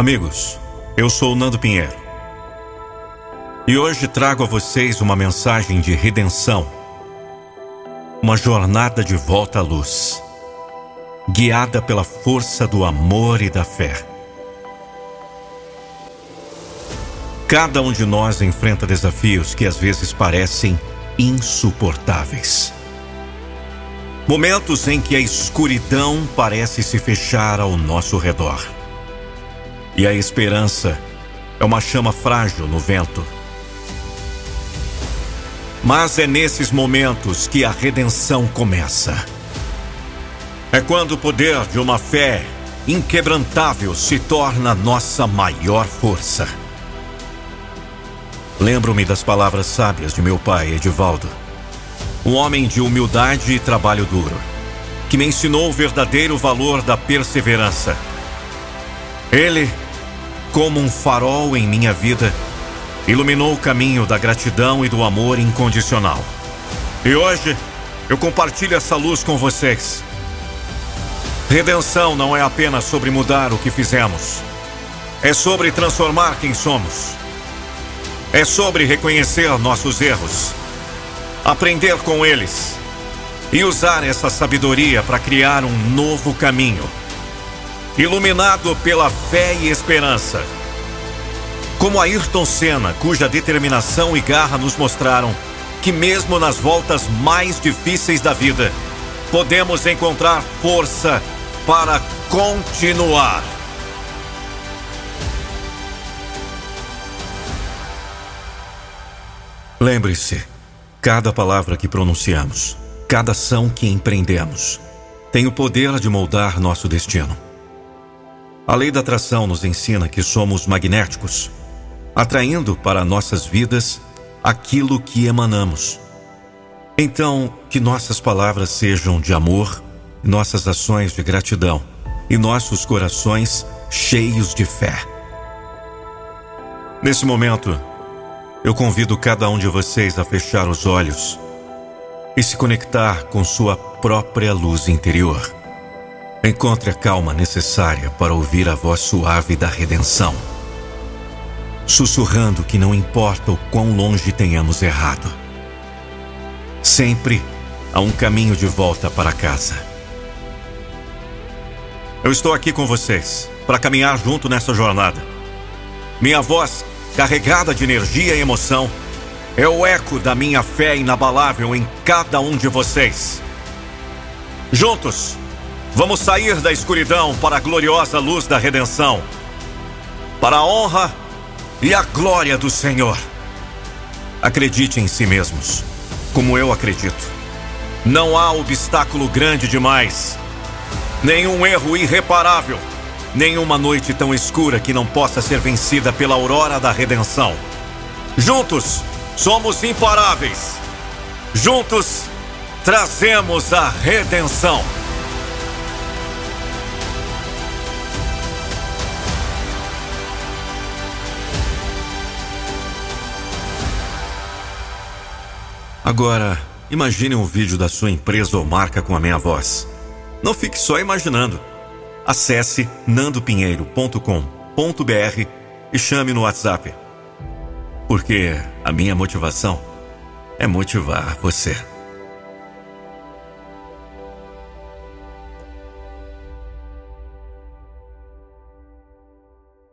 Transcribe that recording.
Amigos, eu sou Nando Pinheiro. E hoje trago a vocês uma mensagem de redenção. Uma jornada de volta à luz, guiada pela força do amor e da fé. Cada um de nós enfrenta desafios que às vezes parecem insuportáveis. Momentos em que a escuridão parece se fechar ao nosso redor. E a esperança é uma chama frágil no vento. Mas é nesses momentos que a redenção começa. É quando o poder de uma fé inquebrantável se torna nossa maior força. Lembro-me das palavras sábias de meu pai, Edivaldo. Um homem de humildade e trabalho duro, que me ensinou o verdadeiro valor da perseverança. Ele, como um farol em minha vida, iluminou o caminho da gratidão e do amor incondicional. E hoje, eu compartilho essa luz com vocês. Redenção não é apenas sobre mudar o que fizemos, é sobre transformar quem somos. É sobre reconhecer nossos erros, aprender com eles e usar essa sabedoria para criar um novo caminho, iluminado pela fé e esperança. Como Ayrton Senna, cuja determinação e garra nos mostraram que, mesmo nas voltas mais difíceis da vida, podemos encontrar força para continuar. Lembre-se, cada palavra que pronunciamos, cada ação que empreendemos, tem o poder de moldar nosso destino. A lei da atração nos ensina que somos magnéticos, atraindo para nossas vidas aquilo que emanamos. Então, que nossas palavras sejam de amor, nossas ações de gratidão e nossos corações cheios de fé. Nesse momento, eu convido cada um de vocês a fechar os olhos e se conectar com sua própria luz interior. Encontre a calma necessária para ouvir a voz suave da redenção, sussurrando que não importa o quão longe tenhamos errado, sempre há um caminho de volta para casa. Eu estou aqui com vocês para caminhar junto nessa jornada. Minha voz carregada de energia e emoção, é o eco da minha fé inabalável em cada um de vocês. Juntos, vamos sair da escuridão para a gloriosa luz da redenção, para a honra e a glória do Senhor. Acredite em si mesmos, como eu acredito. Não há obstáculo grande demais, nenhum erro irreparável nenhuma noite tão escura que não possa ser vencida pela aurora da redenção. Juntos, somos imparáveis. Juntos, trazemos a redenção. Agora, imagine um vídeo da sua empresa ou marca com a minha voz. Não fique só imaginando. Acesse nandopinheiro.com.br e chame no WhatsApp. Porque a minha motivação é motivar você.